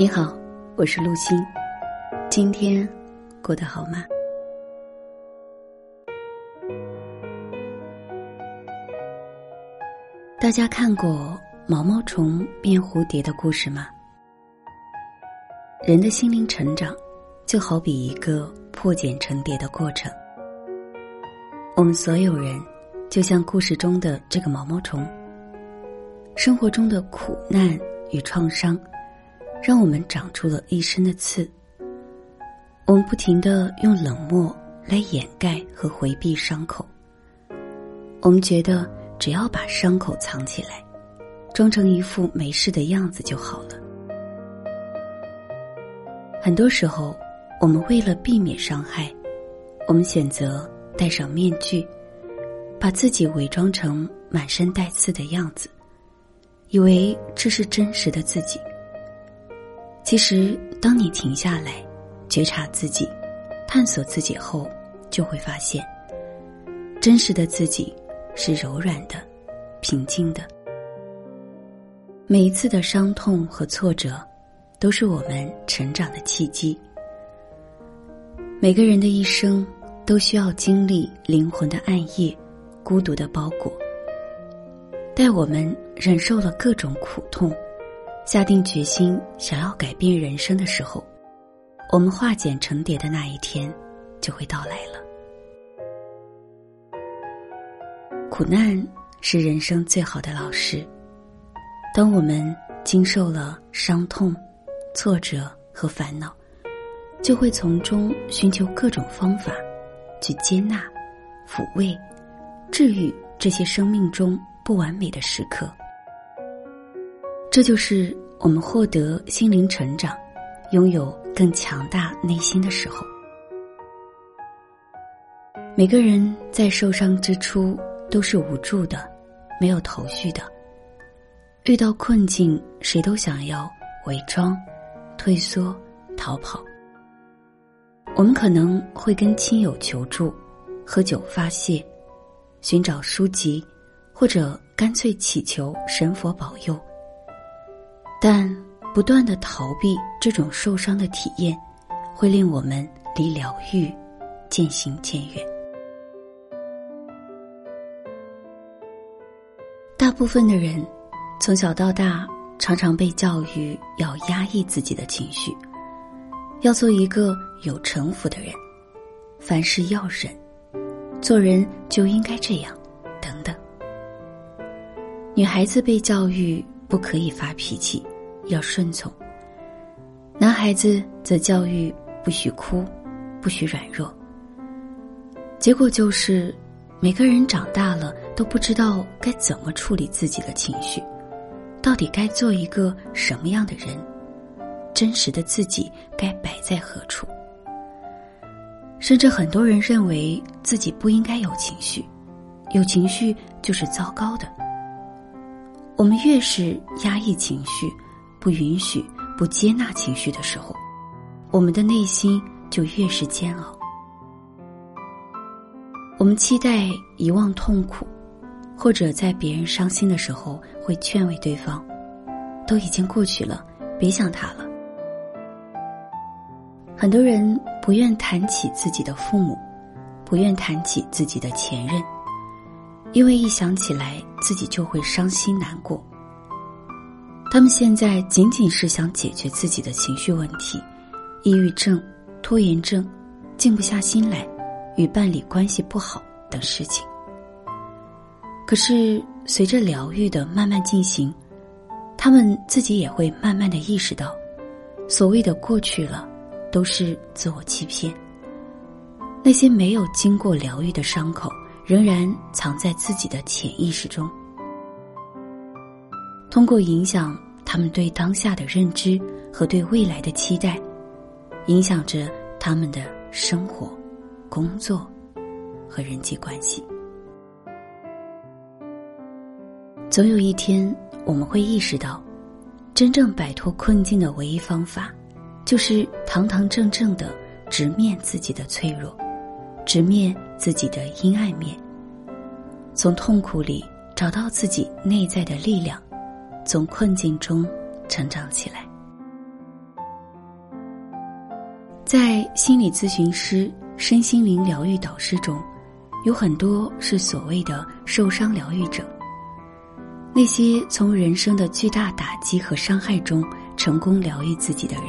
你好，我是陆星。今天过得好吗？大家看过毛毛虫变蝴蝶的故事吗？人的心灵成长，就好比一个破茧成蝶的过程。我们所有人，就像故事中的这个毛毛虫，生活中的苦难与创伤。让我们长出了一身的刺。我们不停的用冷漠来掩盖和回避伤口。我们觉得只要把伤口藏起来，装成一副没事的样子就好了。很多时候，我们为了避免伤害，我们选择戴上面具，把自己伪装成满身带刺的样子，以为这是真实的自己。其实，当你停下来，觉察自己，探索自己后，就会发现，真实的自己是柔软的、平静的。每一次的伤痛和挫折，都是我们成长的契机。每个人的一生都需要经历灵魂的暗夜、孤独的包裹。待我们忍受了各种苦痛。下定决心想要改变人生的时候，我们化茧成蝶的那一天就会到来了。苦难是人生最好的老师。当我们经受了伤痛、挫折和烦恼，就会从中寻求各种方法，去接纳、抚慰、治愈这些生命中不完美的时刻。这就是我们获得心灵成长、拥有更强大内心的时候。每个人在受伤之初都是无助的，没有头绪的。遇到困境，谁都想要伪装、退缩、逃跑。我们可能会跟亲友求助，喝酒发泄，寻找书籍，或者干脆祈求神佛保佑。但不断的逃避这种受伤的体验，会令我们离疗愈渐行渐远。大部分的人从小到大常常被教育要压抑自己的情绪，要做一个有城府的人，凡事要忍，做人就应该这样，等等。女孩子被教育不可以发脾气。要顺从。男孩子则教育不许哭，不许软弱。结果就是，每个人长大了都不知道该怎么处理自己的情绪，到底该做一个什么样的人，真实的自己该摆在何处？甚至很多人认为自己不应该有情绪，有情绪就是糟糕的。我们越是压抑情绪。不允许、不接纳情绪的时候，我们的内心就越是煎熬。我们期待遗忘痛苦，或者在别人伤心的时候会劝慰对方：“都已经过去了，别想他了。”很多人不愿谈起自己的父母，不愿谈起自己的前任，因为一想起来自己就会伤心难过。他们现在仅仅是想解决自己的情绪问题，抑郁症、拖延症、静不下心来、与伴侣关系不好等事情。可是随着疗愈的慢慢进行，他们自己也会慢慢的意识到，所谓的过去了，都是自我欺骗。那些没有经过疗愈的伤口，仍然藏在自己的潜意识中。通过影响他们对当下的认知和对未来的期待，影响着他们的生活、工作和人际关系。总有一天，我们会意识到，真正摆脱困境的唯一方法，就是堂堂正正的直面自己的脆弱，直面自己的阴暗面，从痛苦里找到自己内在的力量。从困境中成长起来。在心理咨询师、身心灵疗愈导师中，有很多是所谓的受伤疗愈者。那些从人生的巨大打击和伤害中成功疗愈自己的人，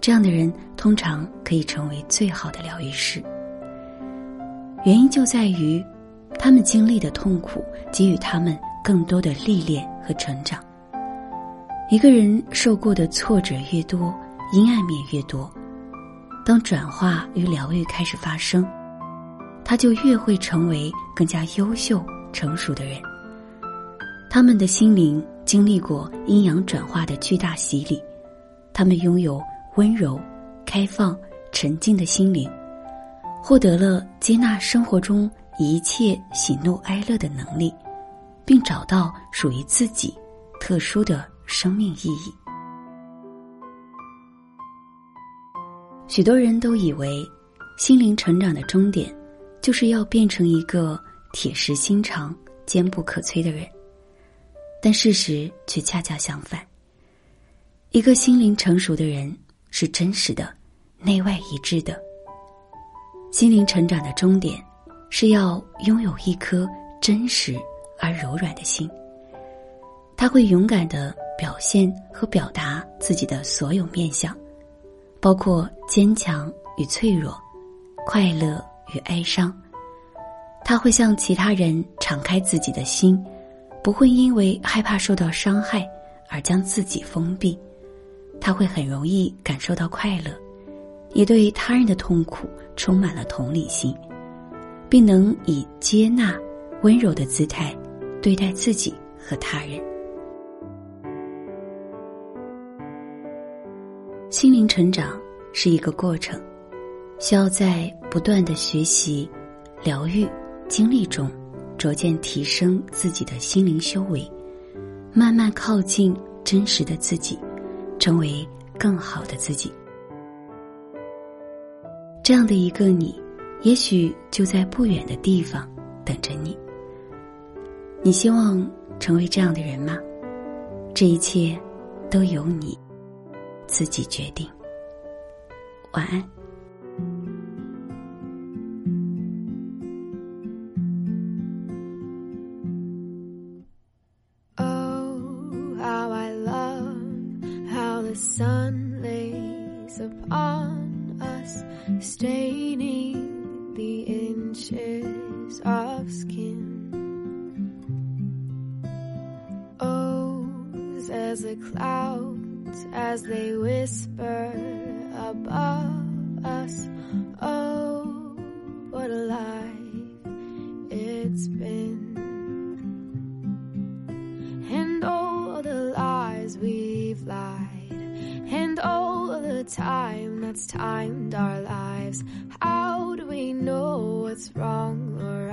这样的人通常可以成为最好的疗愈师。原因就在于，他们经历的痛苦给予他们更多的历练和成长。一个人受过的挫折越多，阴暗面越多，当转化与疗愈开始发生，他就越会成为更加优秀、成熟的人。他们的心灵经历过阴阳转化的巨大洗礼，他们拥有温柔、开放、沉静的心灵，获得了接纳生活中一切喜怒哀乐的能力，并找到属于自己特殊的生命意义。许多人都以为，心灵成长的终点，就是要变成一个铁石心肠、坚不可摧的人。但事实却恰恰相反。一个心灵成熟的人是真实的、内外一致的。心灵成长的终点，是要拥有一颗真实而柔软的心。他会勇敢的表现和表达自己的所有面相，包括坚强与脆弱、快乐与哀伤。他会向其他人敞开自己的心。不会因为害怕受到伤害而将自己封闭，他会很容易感受到快乐，也对他人的痛苦充满了同理心，并能以接纳、温柔的姿态对待自己和他人。心灵成长是一个过程，需要在不断的学习、疗愈、经历中。逐渐提升自己的心灵修为，慢慢靠近真实的自己，成为更好的自己。这样的一个你，也许就在不远的地方等着你。你希望成为这样的人吗？这一切都由你自己决定。晚安。staining clouds as they whisper above us. Oh, what a life it's been. And all the lies we've lied, and all the time that's timed our lives. How do we know what's wrong or